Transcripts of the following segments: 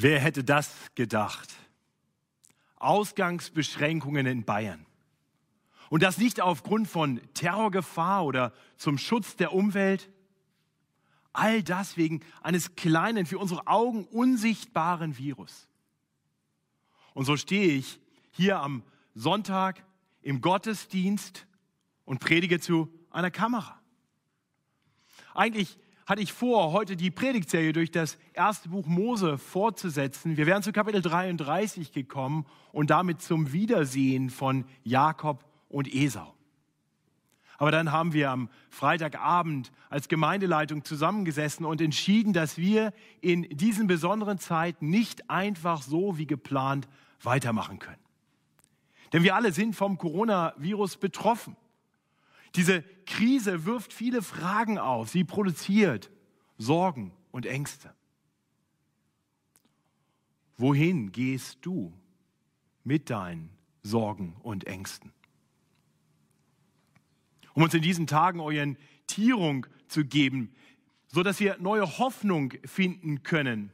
Wer hätte das gedacht? Ausgangsbeschränkungen in Bayern. Und das nicht aufgrund von Terrorgefahr oder zum Schutz der Umwelt. All das wegen eines kleinen, für unsere Augen unsichtbaren Virus. Und so stehe ich hier am Sonntag im Gottesdienst und predige zu einer Kamera. Eigentlich hatte ich vor, heute die Predigtserie durch das erste Buch Mose fortzusetzen. Wir wären zu Kapitel 33 gekommen und damit zum Wiedersehen von Jakob und Esau. Aber dann haben wir am Freitagabend als Gemeindeleitung zusammengesessen und entschieden, dass wir in diesen besonderen Zeiten nicht einfach so wie geplant weitermachen können. Denn wir alle sind vom Coronavirus betroffen. Diese Krise wirft viele Fragen auf. Sie produziert Sorgen und Ängste. Wohin gehst du mit deinen Sorgen und Ängsten? Um uns in diesen Tagen Orientierung zu geben, so dass wir neue Hoffnung finden können,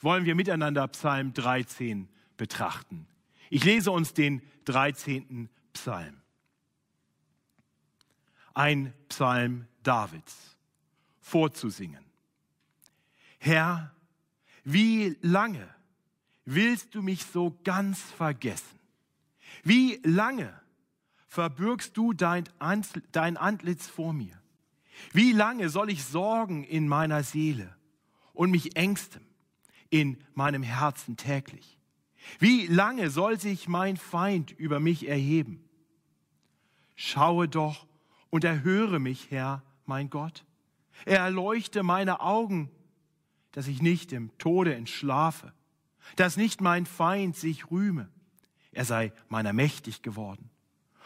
wollen wir miteinander Psalm 13 betrachten. Ich lese uns den 13. Psalm ein Psalm Davids vorzusingen. Herr, wie lange willst du mich so ganz vergessen? Wie lange verbürgst du dein, Antlitz vor mir? Wie lange soll ich sorgen in meiner Seele und mich ängsten in meinem Herzen täglich? Wie lange soll sich mein Feind über mich erheben? Schaue doch und erhöre mich, Herr, mein Gott. Er erleuchte meine Augen, dass ich nicht im Tode entschlafe, dass nicht mein Feind sich rühme. Er sei meiner mächtig geworden.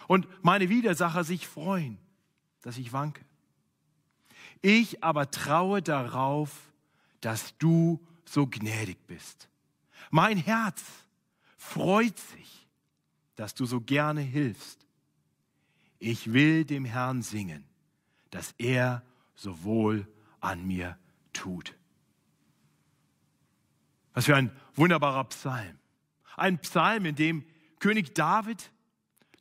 Und meine Widersacher sich freuen, dass ich wanke. Ich aber traue darauf, dass du so gnädig bist. Mein Herz freut sich, dass du so gerne hilfst ich will dem Herrn singen, dass er so wohl an mir tut. Was für ein wunderbarer Psalm. Ein Psalm, in dem König David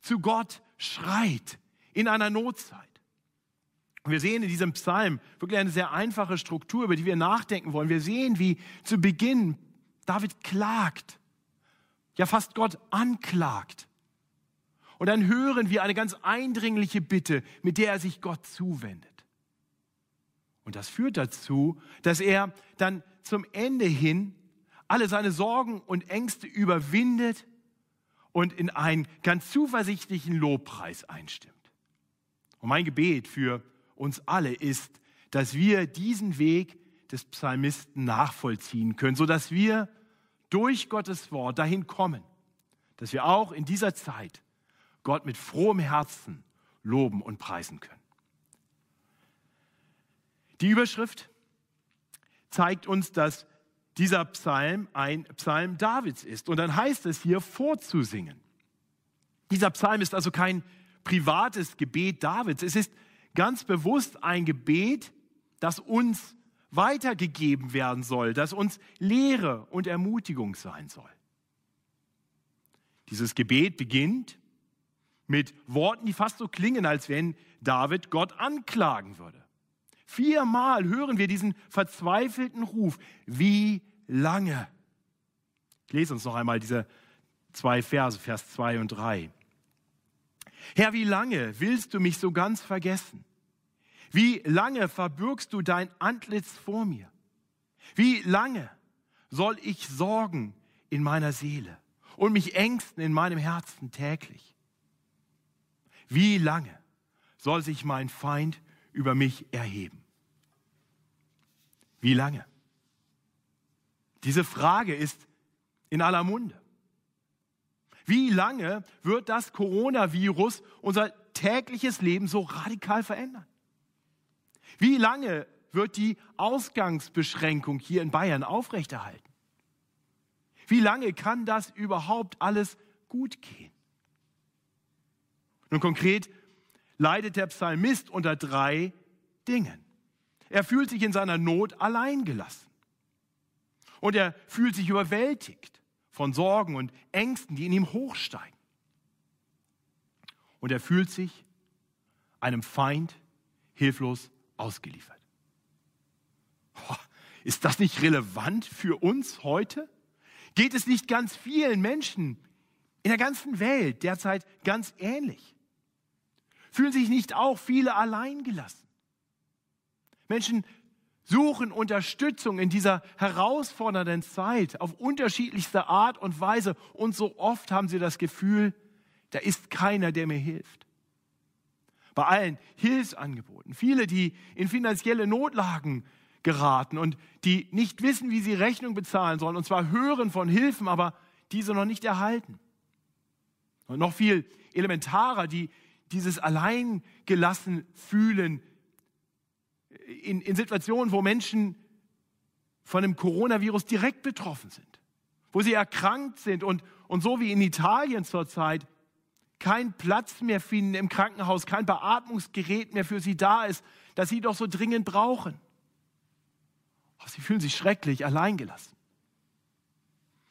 zu Gott schreit in einer Notzeit. Wir sehen in diesem Psalm wirklich eine sehr einfache Struktur, über die wir nachdenken wollen. Wir sehen, wie zu Beginn David klagt, ja fast Gott anklagt. Und dann hören wir eine ganz eindringliche Bitte, mit der er sich Gott zuwendet. Und das führt dazu, dass er dann zum Ende hin alle seine Sorgen und Ängste überwindet und in einen ganz zuversichtlichen Lobpreis einstimmt. Und mein Gebet für uns alle ist, dass wir diesen Weg des Psalmisten nachvollziehen können, sodass wir durch Gottes Wort dahin kommen, dass wir auch in dieser Zeit Gott mit frohem Herzen loben und preisen können. Die Überschrift zeigt uns, dass dieser Psalm ein Psalm Davids ist. Und dann heißt es hier vorzusingen. Dieser Psalm ist also kein privates Gebet Davids. Es ist ganz bewusst ein Gebet, das uns weitergegeben werden soll, das uns Lehre und Ermutigung sein soll. Dieses Gebet beginnt mit Worten, die fast so klingen, als wenn David Gott anklagen würde. Viermal hören wir diesen verzweifelten Ruf. Wie lange? Ich lese uns noch einmal diese zwei Verse, Vers 2 und 3. Herr, wie lange willst du mich so ganz vergessen? Wie lange verbürgst du dein Antlitz vor mir? Wie lange soll ich sorgen in meiner Seele und mich ängsten in meinem Herzen täglich? Wie lange soll sich mein Feind über mich erheben? Wie lange? Diese Frage ist in aller Munde. Wie lange wird das Coronavirus unser tägliches Leben so radikal verändern? Wie lange wird die Ausgangsbeschränkung hier in Bayern aufrechterhalten? Wie lange kann das überhaupt alles gut gehen? Nun konkret leidet der Psalmist unter drei Dingen. Er fühlt sich in seiner Not alleingelassen. Und er fühlt sich überwältigt von Sorgen und Ängsten, die in ihm hochsteigen. Und er fühlt sich einem Feind hilflos ausgeliefert. Ist das nicht relevant für uns heute? Geht es nicht ganz vielen Menschen in der ganzen Welt derzeit ganz ähnlich? Fühlen sich nicht auch viele alleingelassen? Menschen suchen Unterstützung in dieser herausfordernden Zeit auf unterschiedlichste Art und Weise und so oft haben sie das Gefühl, da ist keiner, der mir hilft. Bei allen Hilfsangeboten, viele, die in finanzielle Notlagen geraten und die nicht wissen, wie sie Rechnung bezahlen sollen, und zwar hören von Hilfen, aber diese noch nicht erhalten. Und noch viel elementarer, die dieses Alleingelassen fühlen in, in Situationen, wo Menschen von dem Coronavirus direkt betroffen sind, wo sie erkrankt sind und, und so wie in Italien zurzeit kein Platz mehr finden im Krankenhaus, kein Beatmungsgerät mehr für sie da ist, das sie doch so dringend brauchen. Oh, sie fühlen sich schrecklich alleingelassen.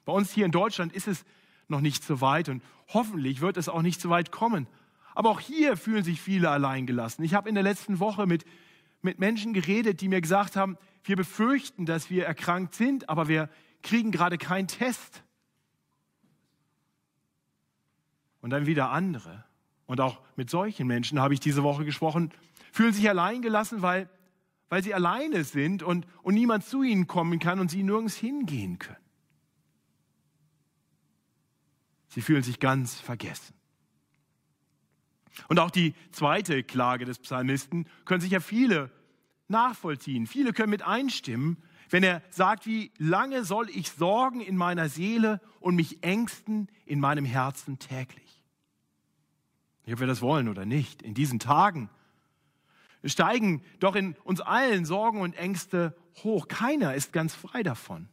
Bei uns hier in Deutschland ist es noch nicht so weit und hoffentlich wird es auch nicht so weit kommen. Aber auch hier fühlen sich viele alleingelassen. Ich habe in der letzten Woche mit, mit Menschen geredet, die mir gesagt haben, wir befürchten, dass wir erkrankt sind, aber wir kriegen gerade keinen Test. Und dann wieder andere. Und auch mit solchen Menschen habe ich diese Woche gesprochen, fühlen sich alleingelassen, weil weil sie alleine sind und, und niemand zu ihnen kommen kann und sie nirgends hingehen können. Sie fühlen sich ganz vergessen. Und auch die zweite Klage des Psalmisten können sich ja viele nachvollziehen. Viele können mit einstimmen, wenn er sagt, wie lange soll ich sorgen in meiner Seele und mich ängsten in meinem Herzen täglich. Ob wir das wollen oder nicht, in diesen Tagen steigen doch in uns allen Sorgen und Ängste hoch. Keiner ist ganz frei davon.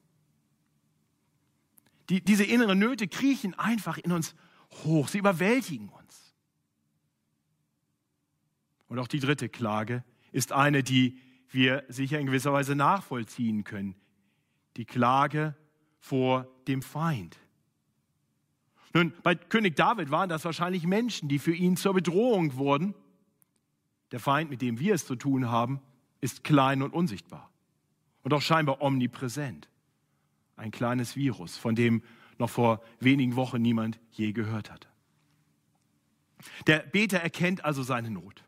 Die, diese inneren Nöte kriechen einfach in uns hoch. Sie überwältigen uns. Und auch die dritte Klage ist eine, die wir sicher in gewisser Weise nachvollziehen können. Die Klage vor dem Feind. Nun, bei König David waren das wahrscheinlich Menschen, die für ihn zur Bedrohung wurden. Der Feind, mit dem wir es zu tun haben, ist klein und unsichtbar und auch scheinbar omnipräsent. Ein kleines Virus, von dem noch vor wenigen Wochen niemand je gehört hatte. Der Beter erkennt also seine Not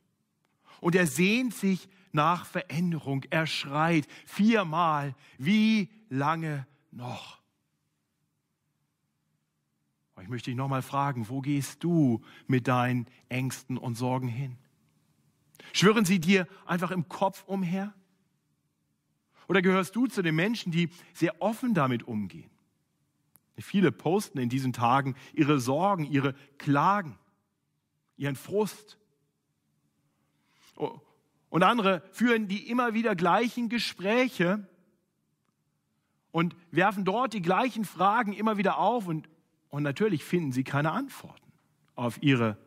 und er sehnt sich nach Veränderung. Er schreit viermal, wie lange noch? Ich möchte dich nochmal fragen, wo gehst du mit deinen Ängsten und Sorgen hin? Schwören sie dir einfach im Kopf umher? Oder gehörst du zu den Menschen, die sehr offen damit umgehen? Viele posten in diesen Tagen ihre Sorgen, ihre Klagen, ihren Frust. Und andere führen die immer wieder gleichen Gespräche und werfen dort die gleichen Fragen immer wieder auf und, und natürlich finden sie keine Antworten auf ihre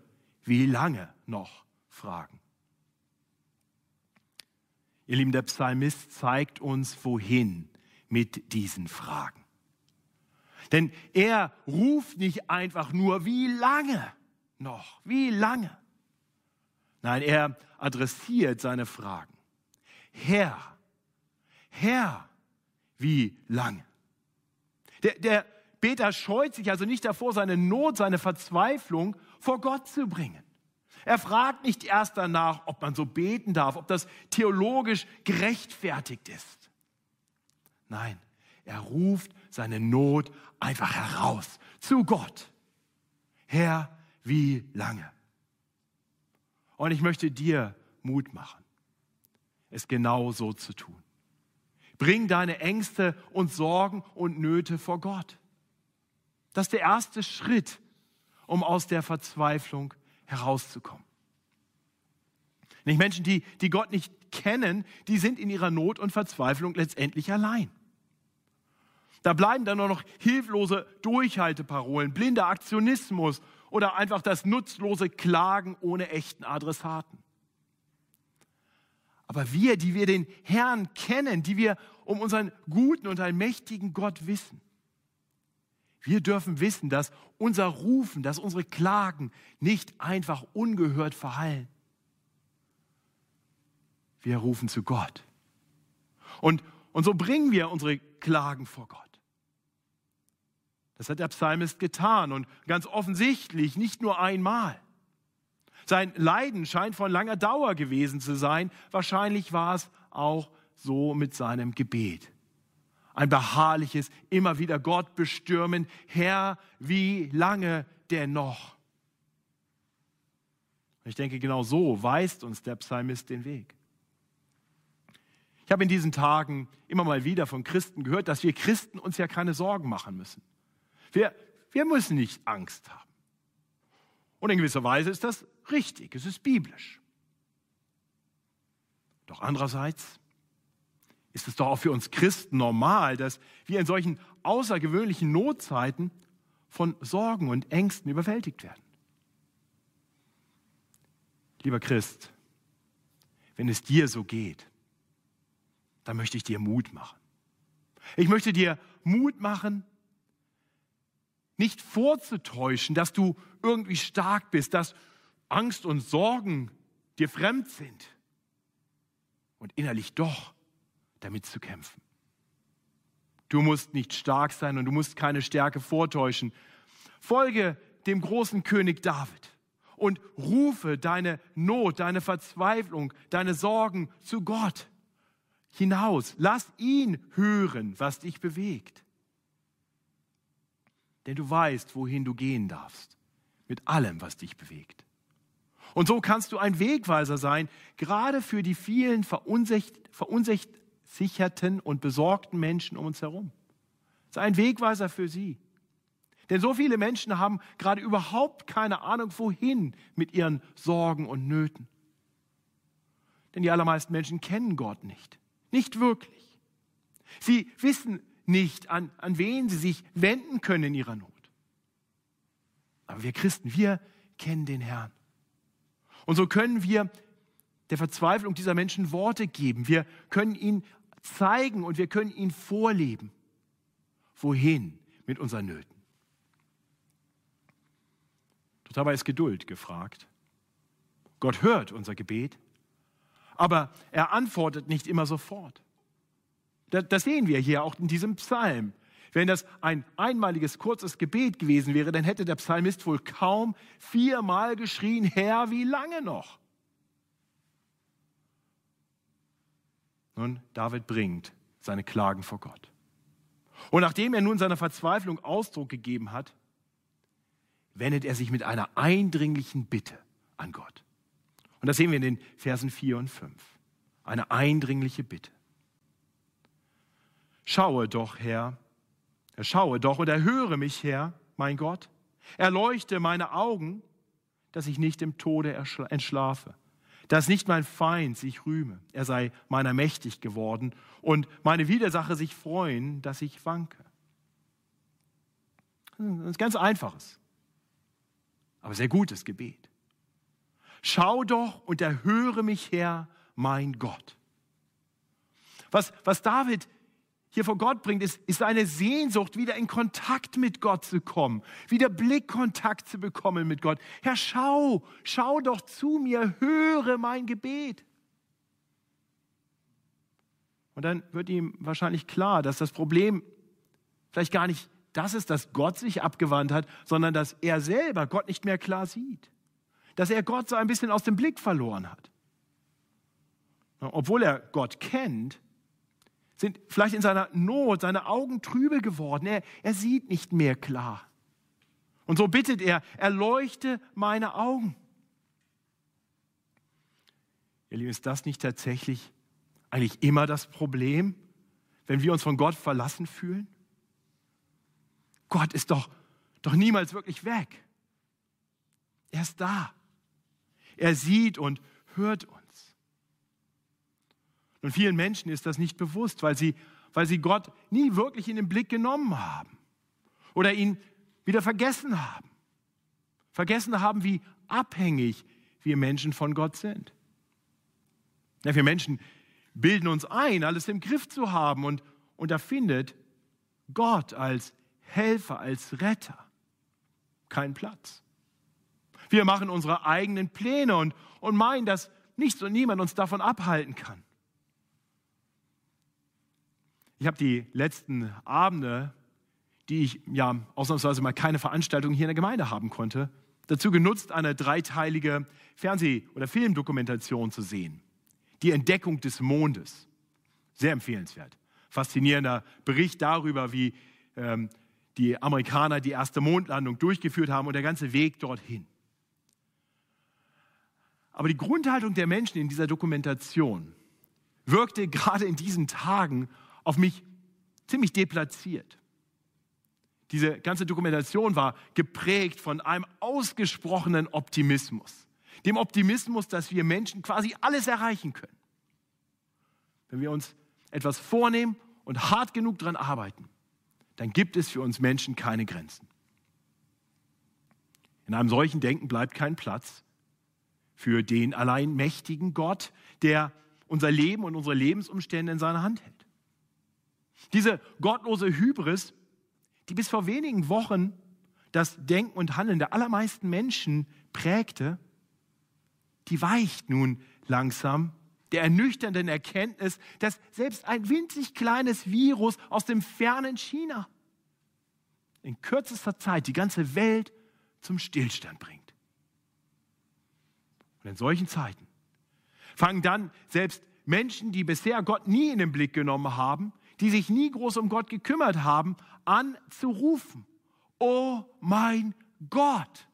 wie lange noch Fragen. Ihr Lieben, der Psalmist zeigt uns, wohin mit diesen Fragen. Denn er ruft nicht einfach nur, wie lange noch, wie lange. Nein, er adressiert seine Fragen. Herr, Herr, wie lange? Der, der Beter scheut sich also nicht davor, seine Not, seine Verzweiflung vor Gott zu bringen. Er fragt nicht erst danach, ob man so beten darf, ob das theologisch gerechtfertigt ist. Nein, er ruft seine Not einfach heraus zu Gott. Herr, wie lange? Und ich möchte dir Mut machen, es genau so zu tun. Bring deine Ängste und Sorgen und Nöte vor Gott. Das ist der erste Schritt, um aus der Verzweiflung herauszukommen. Nicht Menschen, die, die Gott nicht kennen, die sind in ihrer Not und Verzweiflung letztendlich allein. Da bleiben dann nur noch hilflose Durchhalteparolen, blinder Aktionismus oder einfach das nutzlose Klagen ohne echten Adressaten. Aber wir, die wir den Herrn kennen, die wir um unseren guten und allmächtigen Gott wissen? Wir dürfen wissen, dass unser Rufen, dass unsere Klagen nicht einfach ungehört verhallen. Wir rufen zu Gott. Und, und so bringen wir unsere Klagen vor Gott. Das hat der Psalmist getan und ganz offensichtlich nicht nur einmal. Sein Leiden scheint von langer Dauer gewesen zu sein. Wahrscheinlich war es auch so mit seinem Gebet. Ein beharrliches, immer wieder Gott bestürmen. Herr, wie lange denn noch? Ich denke, genau so weist uns der Psalmist den Weg. Ich habe in diesen Tagen immer mal wieder von Christen gehört, dass wir Christen uns ja keine Sorgen machen müssen. Wir, wir müssen nicht Angst haben. Und in gewisser Weise ist das richtig, es ist biblisch. Doch andererseits ist es doch auch für uns Christen normal, dass wir in solchen außergewöhnlichen Notzeiten von Sorgen und Ängsten überwältigt werden. Lieber Christ, wenn es dir so geht, dann möchte ich dir Mut machen. Ich möchte dir Mut machen, nicht vorzutäuschen, dass du irgendwie stark bist, dass Angst und Sorgen dir fremd sind und innerlich doch damit zu kämpfen. Du musst nicht stark sein und du musst keine Stärke vortäuschen. Folge dem großen König David und rufe deine Not, deine Verzweiflung, deine Sorgen zu Gott hinaus. Lass ihn hören, was dich bewegt. Denn du weißt, wohin du gehen darfst, mit allem, was dich bewegt. Und so kannst du ein Wegweiser sein, gerade für die vielen verunsicherten und besorgten Menschen um uns herum. Sei ein Wegweiser für sie. Denn so viele Menschen haben gerade überhaupt keine Ahnung, wohin mit ihren Sorgen und Nöten. Denn die allermeisten Menschen kennen Gott nicht. Nicht wirklich. Sie wissen nicht, an, an wen sie sich wenden können in ihrer Not. Aber wir Christen, wir kennen den Herrn. Und so können wir der Verzweiflung dieser Menschen Worte geben. Wir können ihnen zeigen und wir können ihnen vorleben, wohin mit unseren Nöten. Doch dabei ist Geduld gefragt. Gott hört unser Gebet, aber er antwortet nicht immer sofort. Das sehen wir hier auch in diesem Psalm. Wenn das ein einmaliges, kurzes Gebet gewesen wäre, dann hätte der Psalmist wohl kaum viermal geschrien, Herr, wie lange noch? Nun, David bringt seine Klagen vor Gott. Und nachdem er nun seiner Verzweiflung Ausdruck gegeben hat, wendet er sich mit einer eindringlichen Bitte an Gott. Und das sehen wir in den Versen 4 und 5. Eine eindringliche Bitte. Schaue doch, Herr, Schaue doch und erhöre mich, Herr, mein Gott. Erleuchte meine Augen, dass ich nicht im Tode entschlafe, dass nicht mein Feind sich rühme, er sei meiner mächtig geworden und meine Widersacher sich freuen, dass ich wanke. Das ist ganz einfaches, aber sehr gutes Gebet. Schau doch und erhöre mich, Herr, mein Gott. Was, was David hier vor Gott bringt, ist, ist eine Sehnsucht, wieder in Kontakt mit Gott zu kommen, wieder Blickkontakt zu bekommen mit Gott. Herr, schau, schau doch zu mir, höre mein Gebet. Und dann wird ihm wahrscheinlich klar, dass das Problem vielleicht gar nicht das ist, dass Gott sich abgewandt hat, sondern dass er selber Gott nicht mehr klar sieht. Dass er Gott so ein bisschen aus dem Blick verloren hat. Obwohl er Gott kennt, sind vielleicht in seiner Not seine Augen trübe geworden. Er, er sieht nicht mehr klar. Und so bittet er, erleuchte meine Augen. Ihr Lieben, ist das nicht tatsächlich eigentlich immer das Problem, wenn wir uns von Gott verlassen fühlen? Gott ist doch, doch niemals wirklich weg. Er ist da. Er sieht und hört uns. Und vielen Menschen ist das nicht bewusst, weil sie, weil sie Gott nie wirklich in den Blick genommen haben oder ihn wieder vergessen haben. Vergessen haben, wie abhängig wir Menschen von Gott sind. Ja, wir Menschen, bilden uns ein, alles im Griff zu haben und, und da findet Gott als Helfer, als Retter keinen Platz. Wir machen unsere eigenen Pläne und, und meinen, dass nichts und niemand uns davon abhalten kann. Ich habe die letzten Abende, die ich ja ausnahmsweise mal keine Veranstaltung hier in der Gemeinde haben konnte, dazu genutzt, eine dreiteilige Fernseh- oder Filmdokumentation zu sehen. Die Entdeckung des Mondes. Sehr empfehlenswert. Faszinierender Bericht darüber, wie ähm, die Amerikaner die erste Mondlandung durchgeführt haben und der ganze Weg dorthin. Aber die Grundhaltung der Menschen in dieser Dokumentation wirkte gerade in diesen Tagen auf mich ziemlich deplatziert. Diese ganze Dokumentation war geprägt von einem ausgesprochenen Optimismus. Dem Optimismus, dass wir Menschen quasi alles erreichen können. Wenn wir uns etwas vornehmen und hart genug daran arbeiten, dann gibt es für uns Menschen keine Grenzen. In einem solchen Denken bleibt kein Platz für den allein mächtigen Gott, der unser Leben und unsere Lebensumstände in seiner Hand hält. Diese gottlose Hybris, die bis vor wenigen Wochen das Denken und Handeln der allermeisten Menschen prägte, die weicht nun langsam der ernüchternden Erkenntnis, dass selbst ein winzig kleines Virus aus dem fernen China in kürzester Zeit die ganze Welt zum Stillstand bringt. Und in solchen Zeiten fangen dann selbst Menschen, die bisher Gott nie in den Blick genommen haben, die sich nie groß um Gott gekümmert haben, an zu rufen. Oh mein Gott!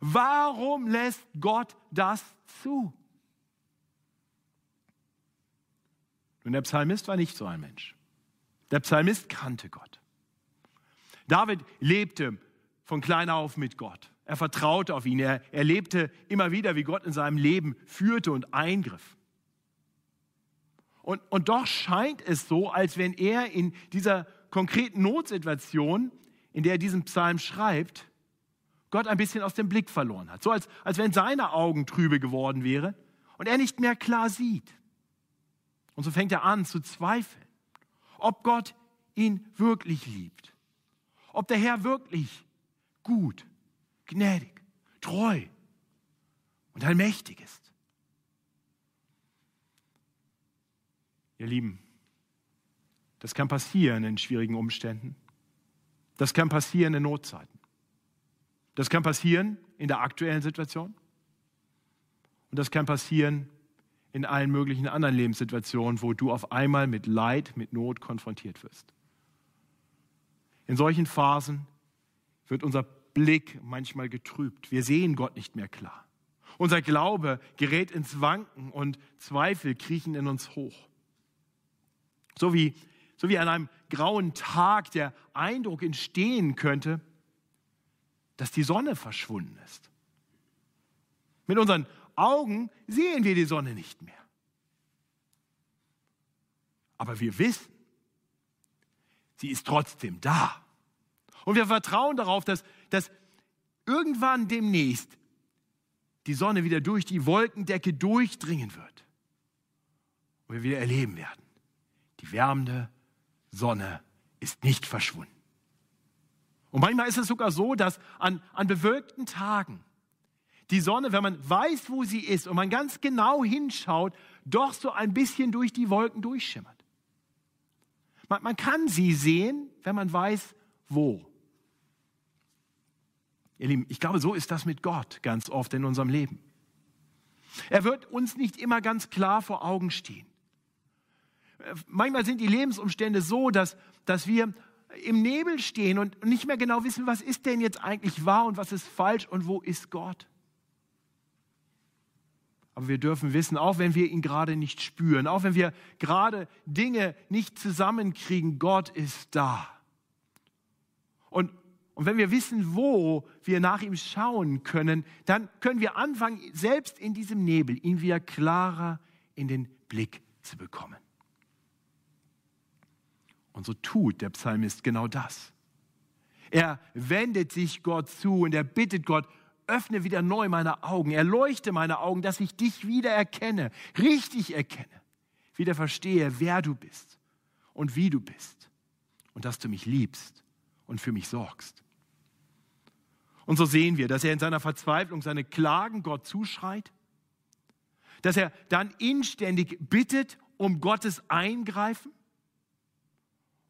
Warum lässt Gott das zu? Und der Psalmist war nicht so ein Mensch. Der Psalmist kannte Gott. David lebte von klein auf mit Gott. Er vertraute auf ihn. Er erlebte immer wieder, wie Gott in seinem Leben führte und eingriff. Und, und doch scheint es so, als wenn er in dieser konkreten Notsituation, in der er diesen Psalm schreibt, Gott ein bisschen aus dem Blick verloren hat. So als, als wenn seine Augen trübe geworden wäre und er nicht mehr klar sieht. Und so fängt er an zu zweifeln, ob Gott ihn wirklich liebt, ob der Herr wirklich gut, gnädig, treu und allmächtig ist. Ihr Lieben, das kann passieren in schwierigen Umständen. Das kann passieren in Notzeiten. Das kann passieren in der aktuellen Situation. Und das kann passieren in allen möglichen anderen Lebenssituationen, wo du auf einmal mit Leid, mit Not konfrontiert wirst. In solchen Phasen wird unser Blick manchmal getrübt. Wir sehen Gott nicht mehr klar. Unser Glaube gerät ins Wanken und Zweifel kriechen in uns hoch. So wie, so wie an einem grauen Tag der Eindruck entstehen könnte, dass die Sonne verschwunden ist. Mit unseren Augen sehen wir die Sonne nicht mehr. Aber wir wissen, sie ist trotzdem da. Und wir vertrauen darauf, dass, dass irgendwann demnächst die Sonne wieder durch die Wolkendecke durchdringen wird. Und wir wieder erleben werden, die wärmende Sonne ist nicht verschwunden. Und manchmal ist es sogar so, dass an, an bewölkten Tagen die Sonne, wenn man weiß, wo sie ist und man ganz genau hinschaut, doch so ein bisschen durch die Wolken durchschimmert. Man, man kann sie sehen, wenn man weiß, wo. Ihr Lieben, ich glaube, so ist das mit Gott ganz oft in unserem Leben. Er wird uns nicht immer ganz klar vor Augen stehen. Manchmal sind die Lebensumstände so, dass, dass wir im Nebel stehen und nicht mehr genau wissen, was ist denn jetzt eigentlich wahr und was ist falsch und wo ist Gott. Aber wir dürfen wissen, auch wenn wir ihn gerade nicht spüren, auch wenn wir gerade Dinge nicht zusammenkriegen, Gott ist da. Und, und wenn wir wissen, wo wir nach ihm schauen können, dann können wir anfangen, selbst in diesem Nebel ihn wieder klarer in den Blick zu bekommen. Und so tut der Psalmist genau das. Er wendet sich Gott zu und er bittet Gott, öffne wieder neu meine Augen, erleuchte meine Augen, dass ich dich wieder erkenne, richtig erkenne. wieder verstehe, wer du bist und wie du bist und dass du mich liebst und für mich sorgst. Und so sehen wir, dass er in seiner Verzweiflung seine Klagen Gott zuschreit, dass er dann inständig bittet um Gottes Eingreifen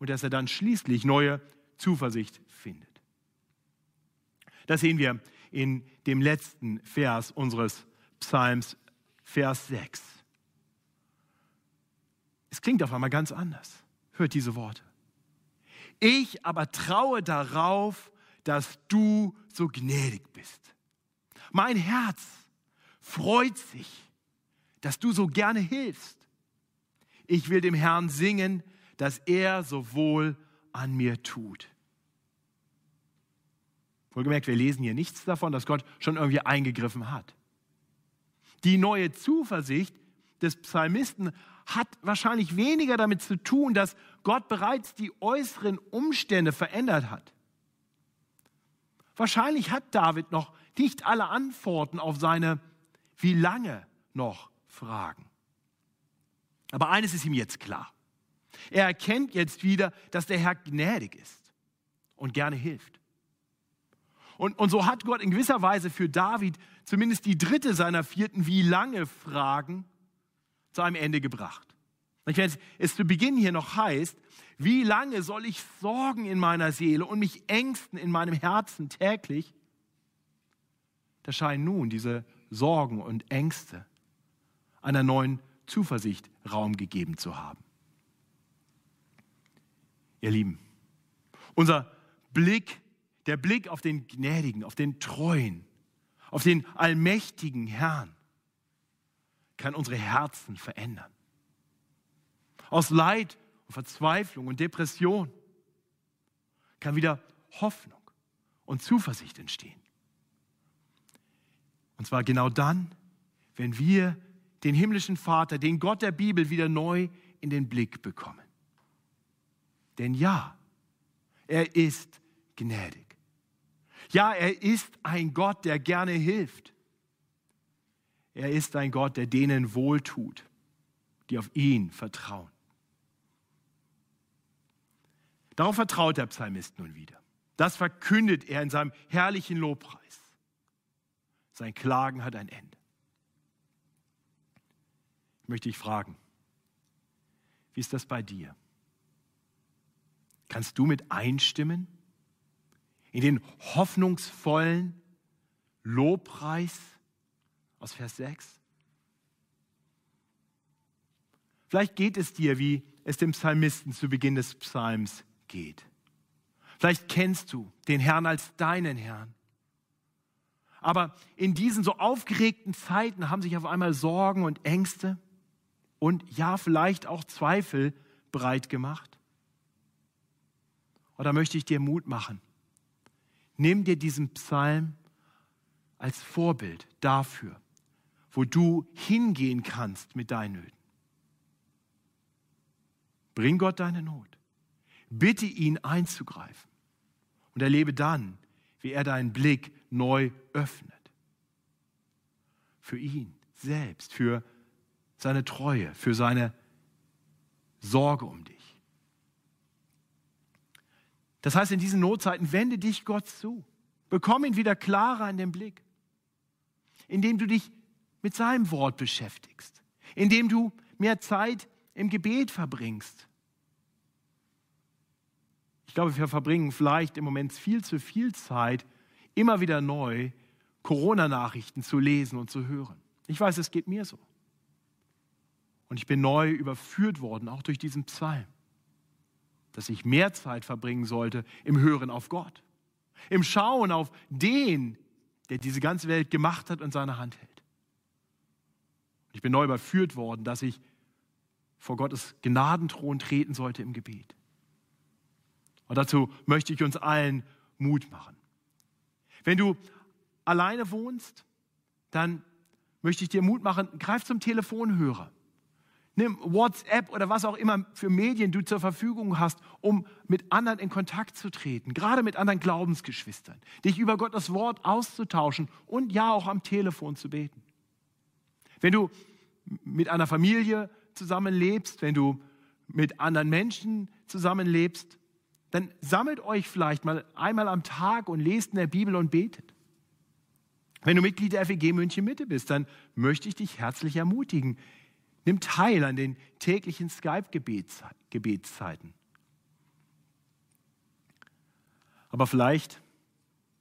und dass er dann schließlich neue Zuversicht findet. Das sehen wir in dem letzten Vers unseres Psalms, Vers 6. Es klingt auf einmal ganz anders. Hört diese Worte. Ich aber traue darauf, dass du so gnädig bist. Mein Herz freut sich, dass du so gerne hilfst. Ich will dem Herrn singen, dass er so wohl an mir tut. Wohlgemerkt, wir lesen hier nichts davon, dass Gott schon irgendwie eingegriffen hat. Die neue Zuversicht des Psalmisten hat wahrscheinlich weniger damit zu tun, dass Gott bereits die äußeren Umstände verändert hat. Wahrscheinlich hat David noch nicht alle Antworten auf seine wie lange noch Fragen. Aber eines ist ihm jetzt klar. Er erkennt jetzt wieder, dass der Herr gnädig ist und gerne hilft. Und, und so hat Gott in gewisser Weise für David zumindest die dritte seiner vierten wie lange Fragen zu einem Ende gebracht. Wenn es zu Beginn hier noch heißt, wie lange soll ich sorgen in meiner Seele und mich ängsten in meinem Herzen täglich? Da scheinen nun diese Sorgen und Ängste einer neuen Zuversicht Raum gegeben zu haben. Ihr Lieben, unser Blick, der Blick auf den Gnädigen, auf den Treuen, auf den allmächtigen Herrn, kann unsere Herzen verändern. Aus Leid und Verzweiflung und Depression kann wieder Hoffnung und Zuversicht entstehen. Und zwar genau dann, wenn wir den himmlischen Vater, den Gott der Bibel wieder neu in den Blick bekommen. Denn ja, er ist gnädig. Ja, er ist ein Gott, der gerne hilft. Er ist ein Gott, der denen wohltut, die auf ihn vertrauen. Darauf vertraut der Psalmist nun wieder. Das verkündet er in seinem herrlichen Lobpreis. Sein Klagen hat ein Ende. Ich möchte dich fragen, wie ist das bei dir? Kannst du mit einstimmen in den hoffnungsvollen Lobpreis aus Vers 6? Vielleicht geht es dir, wie es dem Psalmisten zu Beginn des Psalms geht. Vielleicht kennst du den Herrn als deinen Herrn. Aber in diesen so aufgeregten Zeiten haben sich auf einmal Sorgen und Ängste und ja, vielleicht auch Zweifel breit gemacht. Oder möchte ich dir Mut machen? Nimm dir diesen Psalm als Vorbild dafür, wo du hingehen kannst mit deinen Nöten. Bring Gott deine Not. Bitte ihn einzugreifen und erlebe dann, wie er deinen Blick neu öffnet. Für ihn selbst, für seine Treue, für seine Sorge um dich. Das heißt, in diesen Notzeiten wende dich Gott zu. Bekomm ihn wieder klarer in den Blick, indem du dich mit seinem Wort beschäftigst, indem du mehr Zeit im Gebet verbringst, ich glaube, wir verbringen vielleicht im Moment viel zu viel Zeit, immer wieder neu Corona-Nachrichten zu lesen und zu hören. Ich weiß, es geht mir so. Und ich bin neu überführt worden, auch durch diesen Psalm, dass ich mehr Zeit verbringen sollte im Hören auf Gott, im Schauen auf den, der diese ganze Welt gemacht hat und seine Hand hält. Ich bin neu überführt worden, dass ich vor Gottes Gnadenthron treten sollte im Gebet. Und dazu möchte ich uns allen Mut machen. Wenn du alleine wohnst, dann möchte ich dir Mut machen, greif zum Telefonhörer. Nimm WhatsApp oder was auch immer für Medien du zur Verfügung hast, um mit anderen in Kontakt zu treten, gerade mit anderen Glaubensgeschwistern, dich über Gottes Wort auszutauschen und ja auch am Telefon zu beten. Wenn du mit einer Familie zusammenlebst, wenn du mit anderen Menschen zusammenlebst, dann sammelt euch vielleicht mal einmal am Tag und lest in der Bibel und betet. Wenn du Mitglied der FEG München Mitte bist, dann möchte ich dich herzlich ermutigen. Nimm teil an den täglichen Skype-Gebetszeiten. Aber vielleicht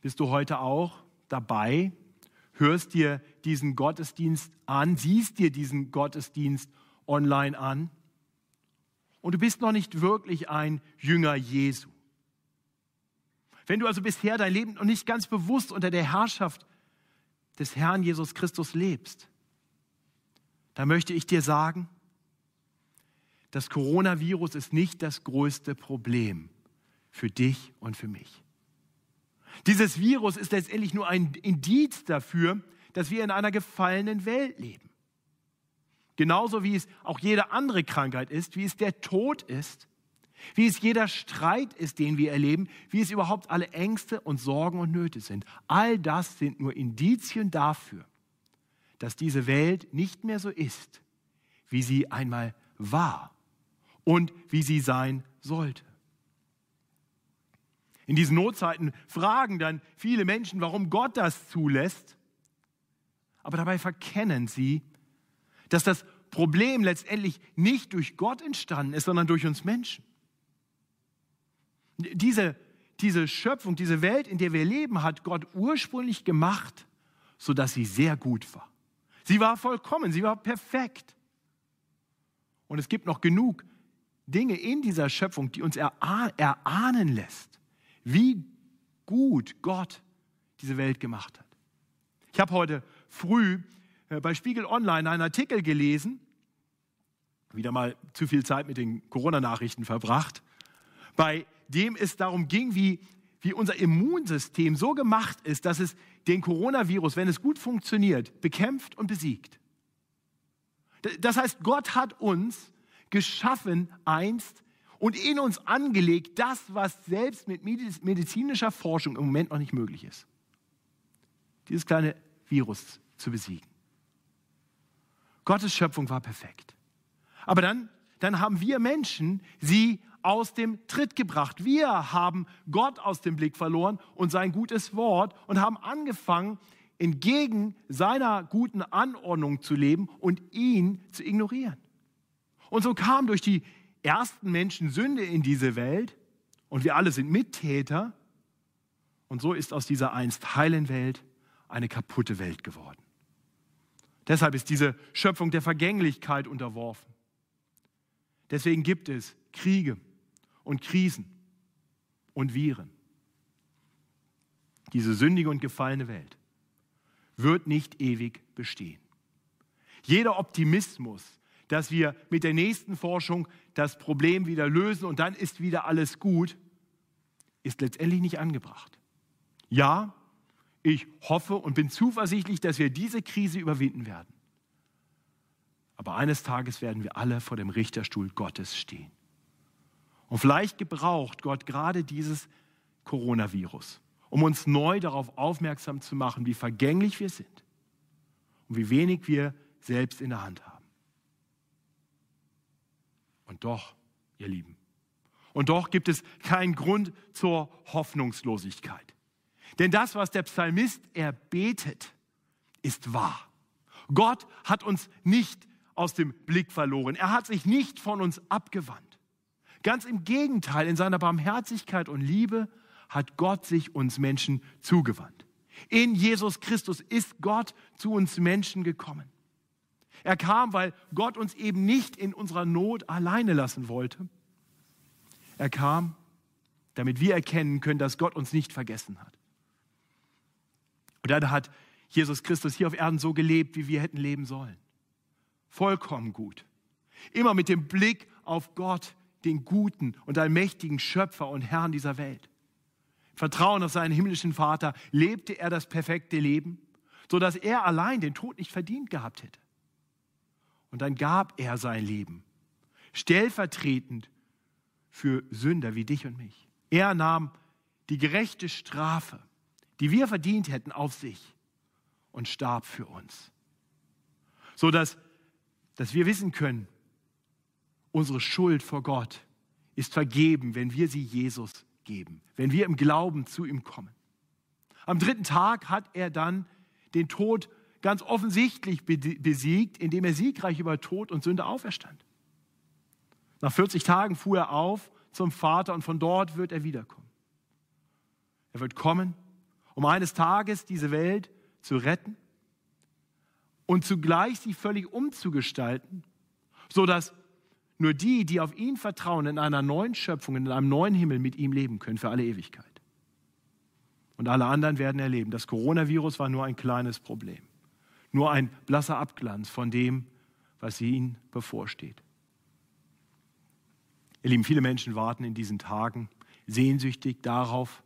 bist du heute auch dabei, hörst dir diesen Gottesdienst an, siehst dir diesen Gottesdienst online an und du bist noch nicht wirklich ein Jünger Jesu. Wenn du also bisher dein Leben noch nicht ganz bewusst unter der Herrschaft des Herrn Jesus Christus lebst, dann möchte ich dir sagen, das Coronavirus ist nicht das größte Problem für dich und für mich. Dieses Virus ist letztendlich nur ein Indiz dafür, dass wir in einer gefallenen Welt leben. Genauso wie es auch jede andere Krankheit ist, wie es der Tod ist, wie es jeder Streit ist, den wir erleben, wie es überhaupt alle Ängste und Sorgen und Nöte sind. All das sind nur Indizien dafür, dass diese Welt nicht mehr so ist, wie sie einmal war und wie sie sein sollte. In diesen Notzeiten fragen dann viele Menschen, warum Gott das zulässt. Aber dabei verkennen sie, dass das Problem letztendlich nicht durch Gott entstanden ist, sondern durch uns Menschen. Diese, diese Schöpfung, diese Welt, in der wir leben, hat Gott ursprünglich gemacht, sodass sie sehr gut war. Sie war vollkommen, sie war perfekt. Und es gibt noch genug Dinge in dieser Schöpfung, die uns erahnen lässt, wie gut Gott diese Welt gemacht hat. Ich habe heute früh äh, bei Spiegel Online einen Artikel gelesen, wieder mal zu viel Zeit mit den Corona-Nachrichten verbracht, bei dem es darum ging, wie, wie unser Immunsystem so gemacht ist, dass es den Coronavirus, wenn es gut funktioniert, bekämpft und besiegt. Das heißt, Gott hat uns geschaffen einst und in uns angelegt, das, was selbst mit medizinischer Forschung im Moment noch nicht möglich ist. Dieses kleine Virus zu besiegen. Gottes Schöpfung war perfekt. Aber dann, dann haben wir Menschen sie aus dem Tritt gebracht. Wir haben Gott aus dem Blick verloren und sein gutes Wort und haben angefangen, entgegen seiner guten Anordnung zu leben und ihn zu ignorieren. Und so kam durch die ersten Menschen Sünde in diese Welt und wir alle sind Mittäter. Und so ist aus dieser einst heilen Welt eine kaputte Welt geworden. Deshalb ist diese Schöpfung der Vergänglichkeit unterworfen. Deswegen gibt es Kriege und Krisen und Viren. Diese sündige und gefallene Welt wird nicht ewig bestehen. Jeder Optimismus, dass wir mit der nächsten Forschung das Problem wieder lösen und dann ist wieder alles gut, ist letztendlich nicht angebracht. Ja, ich hoffe und bin zuversichtlich, dass wir diese Krise überwinden werden. Aber eines Tages werden wir alle vor dem Richterstuhl Gottes stehen. Und vielleicht gebraucht Gott gerade dieses Coronavirus, um uns neu darauf aufmerksam zu machen, wie vergänglich wir sind und wie wenig wir selbst in der Hand haben. Und doch, ihr Lieben, und doch gibt es keinen Grund zur Hoffnungslosigkeit. Denn das, was der Psalmist erbetet, ist wahr. Gott hat uns nicht aus dem Blick verloren. Er hat sich nicht von uns abgewandt. Ganz im Gegenteil, in seiner Barmherzigkeit und Liebe hat Gott sich uns Menschen zugewandt. In Jesus Christus ist Gott zu uns Menschen gekommen. Er kam, weil Gott uns eben nicht in unserer Not alleine lassen wollte. Er kam, damit wir erkennen können, dass Gott uns nicht vergessen hat. Und dann hat Jesus Christus hier auf Erden so gelebt, wie wir hätten leben sollen. Vollkommen gut. Immer mit dem Blick auf Gott, den guten und allmächtigen Schöpfer und Herrn dieser Welt. Vertrauen auf seinen himmlischen Vater lebte er das perfekte Leben, sodass er allein den Tod nicht verdient gehabt hätte. Und dann gab er sein Leben, stellvertretend für Sünder wie dich und mich. Er nahm die gerechte Strafe die wir verdient hätten, auf sich und starb für uns. So dass, dass wir wissen können, unsere Schuld vor Gott ist vergeben, wenn wir sie Jesus geben, wenn wir im Glauben zu ihm kommen. Am dritten Tag hat er dann den Tod ganz offensichtlich besiegt, indem er siegreich über Tod und Sünde auferstand. Nach 40 Tagen fuhr er auf zum Vater und von dort wird er wiederkommen. Er wird kommen, um eines Tages diese Welt zu retten und zugleich sie völlig umzugestalten, sodass nur die, die auf ihn vertrauen, in einer neuen Schöpfung, in einem neuen Himmel mit ihm leben können für alle Ewigkeit. Und alle anderen werden erleben, das Coronavirus war nur ein kleines Problem, nur ein blasser Abglanz von dem, was ihnen bevorsteht. Ihr Lieben, viele Menschen warten in diesen Tagen sehnsüchtig darauf,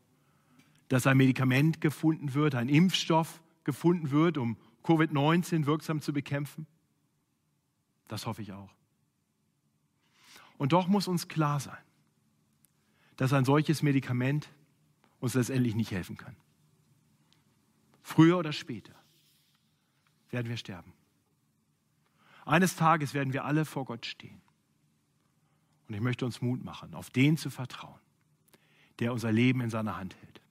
dass ein Medikament gefunden wird, ein Impfstoff gefunden wird, um Covid-19 wirksam zu bekämpfen. Das hoffe ich auch. Und doch muss uns klar sein, dass ein solches Medikament uns letztendlich nicht helfen kann. Früher oder später werden wir sterben. Eines Tages werden wir alle vor Gott stehen. Und ich möchte uns Mut machen, auf den zu vertrauen, der unser Leben in seiner Hand hält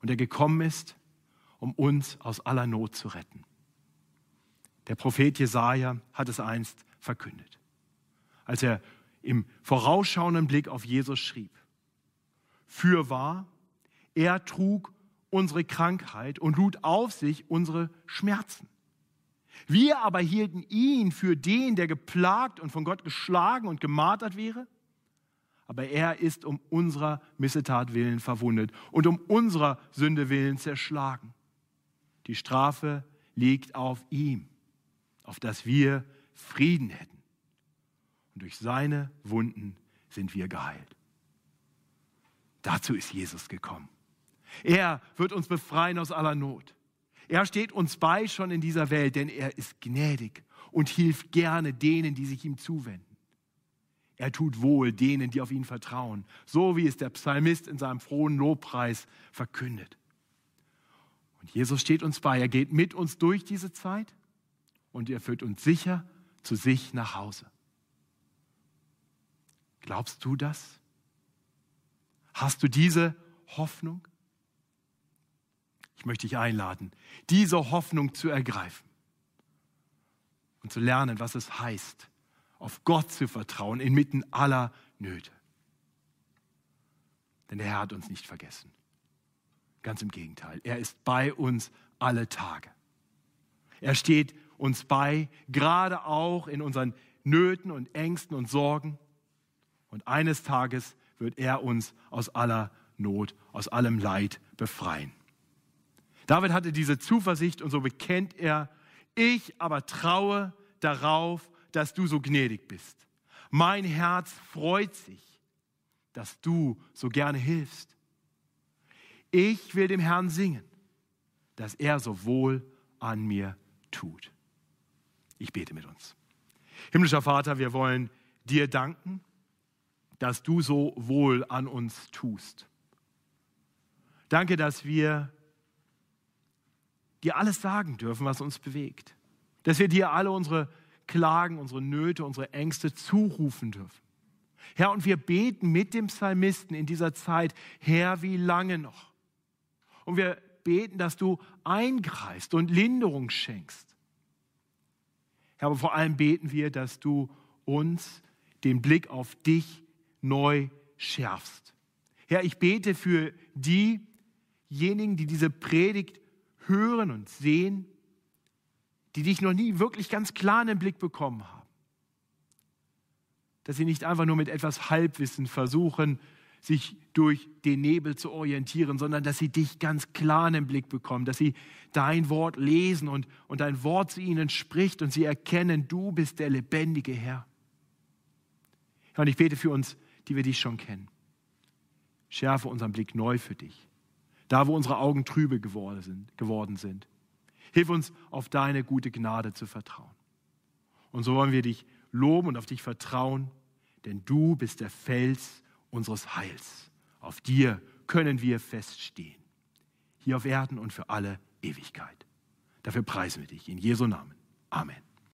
und der gekommen ist, um uns aus aller Not zu retten. Der Prophet Jesaja hat es einst verkündet, als er im vorausschauenden Blick auf Jesus schrieb. Fürwahr, er trug unsere Krankheit und lud auf sich unsere Schmerzen. Wir aber hielten ihn für den, der geplagt und von Gott geschlagen und gemartert wäre. Aber er ist um unserer Missetat willen verwundet und um unserer Sünde willen zerschlagen. Die Strafe liegt auf ihm, auf dass wir Frieden hätten und durch seine Wunden sind wir geheilt. Dazu ist Jesus gekommen. Er wird uns befreien aus aller Not. Er steht uns bei schon in dieser Welt, denn er ist gnädig und hilft gerne denen, die sich ihm zuwenden. Er tut wohl denen, die auf ihn vertrauen, so wie es der Psalmist in seinem frohen Lobpreis verkündet. Und Jesus steht uns bei, er geht mit uns durch diese Zeit und er führt uns sicher zu sich nach Hause. Glaubst du das? Hast du diese Hoffnung? Ich möchte dich einladen, diese Hoffnung zu ergreifen und zu lernen, was es heißt, auf Gott zu vertrauen inmitten aller Nöte. Denn der Herr hat uns nicht vergessen. Ganz im Gegenteil, er ist bei uns alle Tage. Er steht uns bei, gerade auch in unseren Nöten und Ängsten und Sorgen. Und eines Tages wird er uns aus aller Not, aus allem Leid befreien. David hatte diese Zuversicht und so bekennt er, ich aber traue darauf, dass du so gnädig bist. Mein Herz freut sich, dass du so gerne hilfst. Ich will dem Herrn singen, dass er so wohl an mir tut. Ich bete mit uns. Himmlischer Vater, wir wollen dir danken dass du so wohl an uns tust. Danke, dass wir dir alles sagen dürfen, was uns bewegt. Dass wir dir alle unsere Klagen, unsere Nöte, unsere Ängste zurufen dürfen. Herr, und wir beten mit dem Psalmisten in dieser Zeit, Herr, wie lange noch? Und wir beten, dass du eingreifst und Linderung schenkst. Herr, aber vor allem beten wir, dass du uns den Blick auf dich neu schärfst. Herr, ich bete für diejenigen, die diese Predigt hören und sehen, die dich noch nie wirklich ganz klar in den Blick bekommen haben. Dass sie nicht einfach nur mit etwas Halbwissen versuchen, sich durch den Nebel zu orientieren, sondern dass sie dich ganz klar in den Blick bekommen, dass sie dein Wort lesen und, und dein Wort zu ihnen spricht und sie erkennen, du bist der lebendige Herr. Und ich bete für uns die wir dich schon kennen. Schärfe unseren Blick neu für dich. Da, wo unsere Augen trübe geworden sind. Hilf uns, auf deine gute Gnade zu vertrauen. Und so wollen wir dich loben und auf dich vertrauen, denn du bist der Fels unseres Heils. Auf dir können wir feststehen. Hier auf Erden und für alle Ewigkeit. Dafür preisen wir dich in Jesu Namen. Amen.